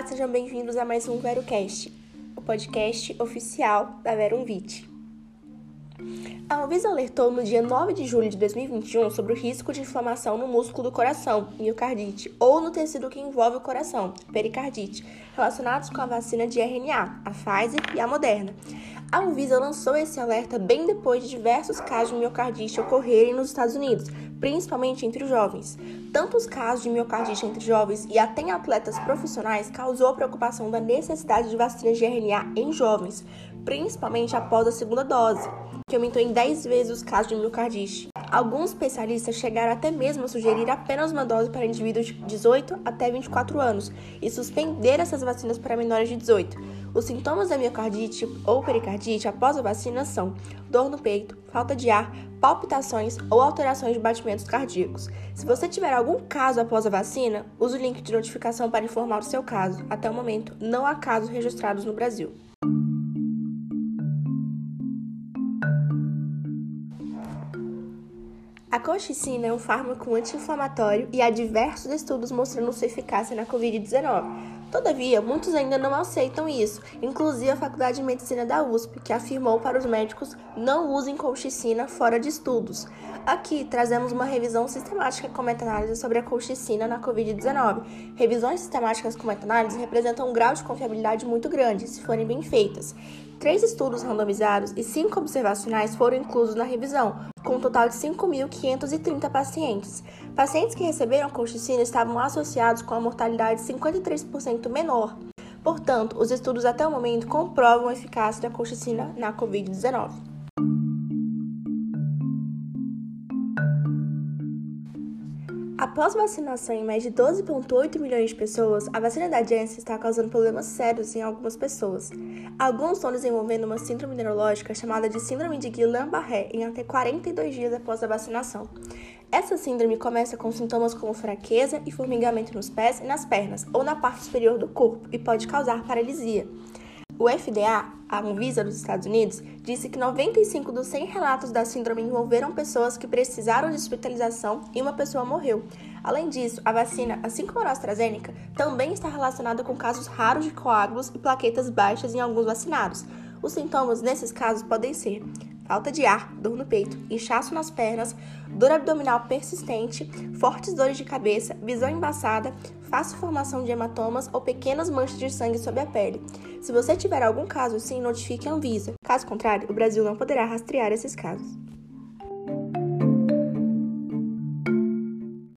Olá, sejam bem-vindos a mais um VeroCast, o podcast oficial da Verumvit. A Anvisa alertou no dia 9 de julho de 2021 sobre o risco de inflamação no músculo do coração, miocardite, ou no tecido que envolve o coração, pericardite, relacionados com a vacina de RNA, a Pfizer e a Moderna. A Anvisa lançou esse alerta bem depois de diversos casos de miocardite ocorrerem nos Estados Unidos, principalmente entre os jovens. Tanto os casos de miocardite entre jovens e até em atletas profissionais causou a preocupação da necessidade de vacinas de RNA em jovens, principalmente após a segunda dose, que aumentou em 10 vezes os casos de miocardite. Alguns especialistas chegaram até mesmo a sugerir apenas uma dose para indivíduos de 18 até 24 anos e suspender essas vacinas para menores de 18. Os sintomas da miocardite ou pericardite após a vacina são dor no peito, falta de ar, palpitações ou alterações de batimentos cardíacos. Se você tiver algum caso após a vacina, use o link de notificação para informar o seu caso. Até o momento, não há casos registrados no Brasil. A colchicina é um fármaco anti-inflamatório e há diversos estudos mostrando sua eficácia na Covid-19. Todavia, muitos ainda não aceitam isso, inclusive a Faculdade de Medicina da USP, que afirmou para os médicos não usem colchicina fora de estudos. Aqui trazemos uma revisão sistemática com meta-análise sobre a colchicina na Covid-19. Revisões sistemáticas com meta-análise representam um grau de confiabilidade muito grande, se forem bem feitas. Três estudos randomizados e cinco observacionais foram inclusos na revisão, com um total de 5.530 pacientes. Pacientes que receberam colchicina estavam associados com a mortalidade 53% menor. Portanto, os estudos até o momento comprovam a eficácia da colchicina na Covid-19. Após vacinação em mais de 12,8 milhões de pessoas, a vacina da Janssen está causando problemas sérios em algumas pessoas. Alguns estão desenvolvendo uma síndrome neurológica chamada de síndrome de Guillain-Barré em até 42 dias após a vacinação. Essa síndrome começa com sintomas como fraqueza e formigamento nos pés e nas pernas, ou na parte superior do corpo, e pode causar paralisia. O FDA, a Anvisa dos Estados Unidos, disse que 95 dos 100 relatos da síndrome envolveram pessoas que precisaram de hospitalização e uma pessoa morreu. Além disso, a vacina, assim como a AstraZeneca, também está relacionada com casos raros de coágulos e plaquetas baixas em alguns vacinados. Os sintomas nesses casos podem ser falta de ar, dor no peito, inchaço nas pernas, dor abdominal persistente, fortes dores de cabeça, visão embaçada, fácil formação de hematomas ou pequenas manchas de sangue sobre a pele. Se você tiver algum caso assim, notifique a Anvisa. Caso contrário, o Brasil não poderá rastrear esses casos.